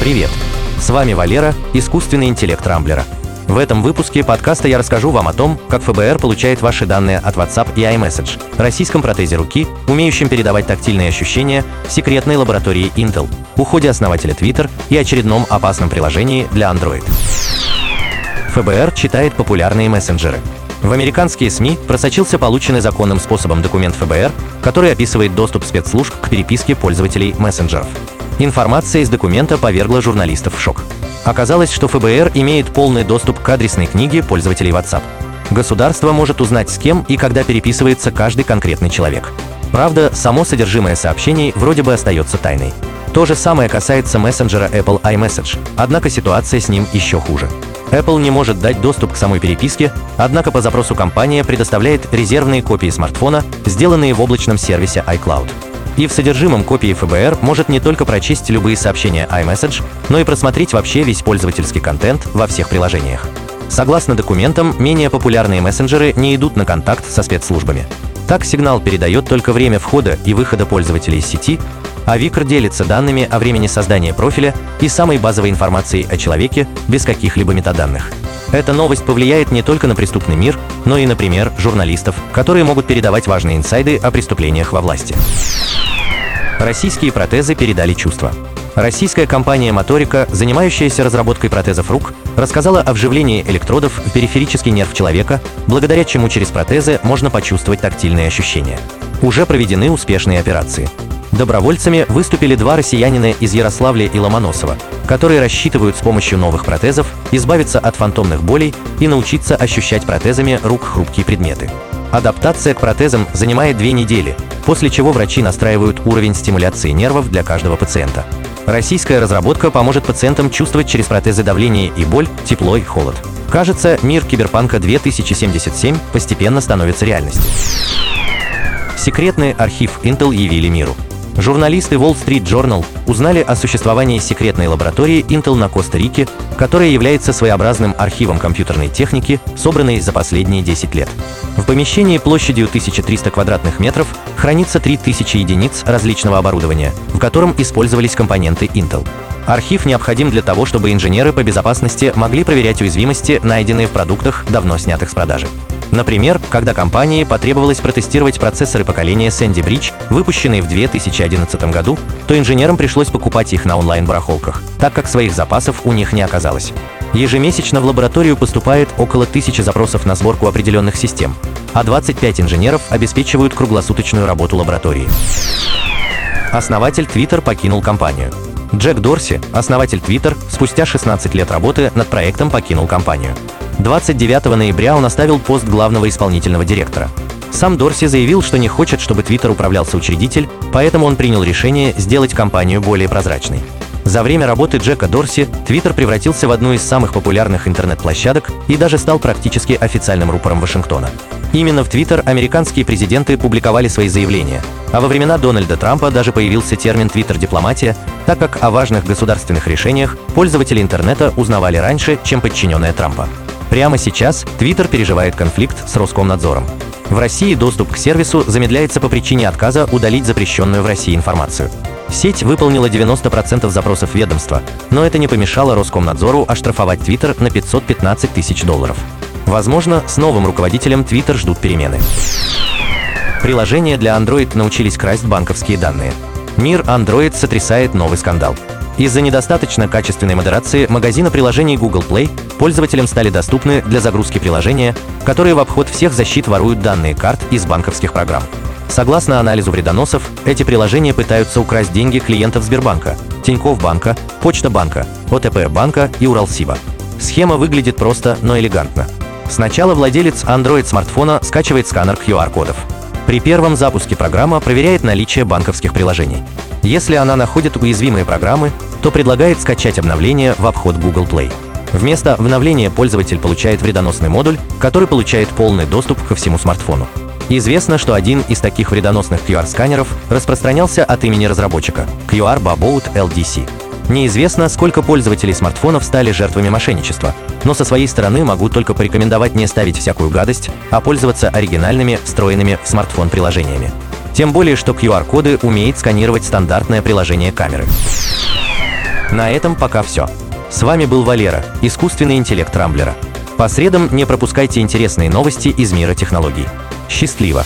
Привет! С вами Валера, искусственный интеллект Рамблера. В этом выпуске подкаста я расскажу вам о том, как ФБР получает ваши данные от WhatsApp и iMessage, российском протезе руки, умеющем передавать тактильные ощущения, секретной лаборатории Intel, уходе основателя Twitter и очередном опасном приложении для Android. ФБР читает популярные мессенджеры. В американские СМИ просочился полученный законным способом документ ФБР, который описывает доступ спецслужб к переписке пользователей мессенджеров. Информация из документа повергла журналистов в шок. Оказалось, что ФБР имеет полный доступ к адресной книге пользователей WhatsApp. Государство может узнать, с кем и когда переписывается каждый конкретный человек. Правда, само содержимое сообщений вроде бы остается тайной. То же самое касается мессенджера Apple iMessage, однако ситуация с ним еще хуже. Apple не может дать доступ к самой переписке, однако по запросу компания предоставляет резервные копии смартфона, сделанные в облачном сервисе iCloud. И в содержимом копии ФБР может не только прочесть любые сообщения iMessage, но и просмотреть вообще весь пользовательский контент во всех приложениях. Согласно документам, менее популярные мессенджеры не идут на контакт со спецслужбами. Так сигнал передает только время входа и выхода пользователей из сети, а Викр делится данными о времени создания профиля и самой базовой информацией о человеке без каких-либо метаданных. Эта новость повлияет не только на преступный мир, но и, например, журналистов, которые могут передавать важные инсайды о преступлениях во власти. Российские протезы передали чувства. Российская компания «Моторика», занимающаяся разработкой протезов рук, рассказала о вживлении электродов в периферический нерв человека, благодаря чему через протезы можно почувствовать тактильные ощущения. Уже проведены успешные операции. Добровольцами выступили два россиянина из Ярославля и Ломоносова, которые рассчитывают с помощью новых протезов избавиться от фантомных болей и научиться ощущать протезами рук хрупкие предметы. Адаптация к протезам занимает две недели, после чего врачи настраивают уровень стимуляции нервов для каждого пациента. Российская разработка поможет пациентам чувствовать через протезы давление и боль, тепло и холод. Кажется, мир Киберпанка 2077 постепенно становится реальностью. Секретный архив Intel явили миру. Журналисты Wall Street Journal узнали о существовании секретной лаборатории Intel на Коста-Рике, которая является своеобразным архивом компьютерной техники, собранной за последние 10 лет. В помещении площадью 1300 квадратных метров хранится 3000 единиц различного оборудования, в котором использовались компоненты Intel. Архив необходим для того, чтобы инженеры по безопасности могли проверять уязвимости, найденные в продуктах, давно снятых с продажи. Например, когда компании потребовалось протестировать процессоры поколения Sandy Bridge, выпущенные в 2011 году, то инженерам пришлось покупать их на онлайн-барахолках, так как своих запасов у них не оказалось. Ежемесячно в лабораторию поступает около тысячи запросов на сборку определенных систем, а 25 инженеров обеспечивают круглосуточную работу лаборатории. Основатель Twitter покинул компанию. Джек Дорси, основатель Twitter, спустя 16 лет работы над проектом покинул компанию. 29 ноября он оставил пост главного исполнительного директора. Сам Дорси заявил, что не хочет, чтобы Twitter управлялся учредитель, поэтому он принял решение сделать компанию более прозрачной. За время работы Джека Дорси Twitter превратился в одну из самых популярных интернет-площадок и даже стал практически официальным рупором Вашингтона. Именно в Twitter американские президенты публиковали свои заявления, а во времена Дональда Трампа даже появился термин «Твиттер-дипломатия», так как о важных государственных решениях пользователи интернета узнавали раньше, чем подчиненные Трампа. Прямо сейчас Twitter переживает конфликт с Роскомнадзором. В России доступ к сервису замедляется по причине отказа удалить запрещенную в России информацию. Сеть выполнила 90% запросов ведомства, но это не помешало Роскомнадзору оштрафовать Twitter на 515 тысяч долларов. Возможно, с новым руководителем Twitter ждут перемены. Приложения для Android научились красть банковские данные. Мир Android сотрясает новый скандал. Из-за недостаточно качественной модерации магазина приложений Google Play пользователям стали доступны для загрузки приложения, которые в обход всех защит воруют данные карт из банковских программ. Согласно анализу вредоносов, эти приложения пытаются украсть деньги клиентов Сбербанка, Тинькофф банка, Почта банка, ОТП банка и Уралсиба. Схема выглядит просто, но элегантно. Сначала владелец Android-смартфона скачивает сканер QR-кодов. При первом запуске программа проверяет наличие банковских приложений. Если она находит уязвимые программы, то предлагает скачать обновление в обход Google Play. Вместо обновления пользователь получает вредоносный модуль, который получает полный доступ ко всему смартфону. Известно, что один из таких вредоносных QR-сканеров распространялся от имени разработчика – QR Babout LDC. Неизвестно, сколько пользователей смартфонов стали жертвами мошенничества, но со своей стороны могу только порекомендовать не ставить всякую гадость, а пользоваться оригинальными, встроенными в смартфон приложениями. Тем более, что QR-коды умеет сканировать стандартное приложение камеры. На этом пока все. С вами был Валера, искусственный интеллект Рамблера. По средам не пропускайте интересные новости из мира технологий. Счастливо!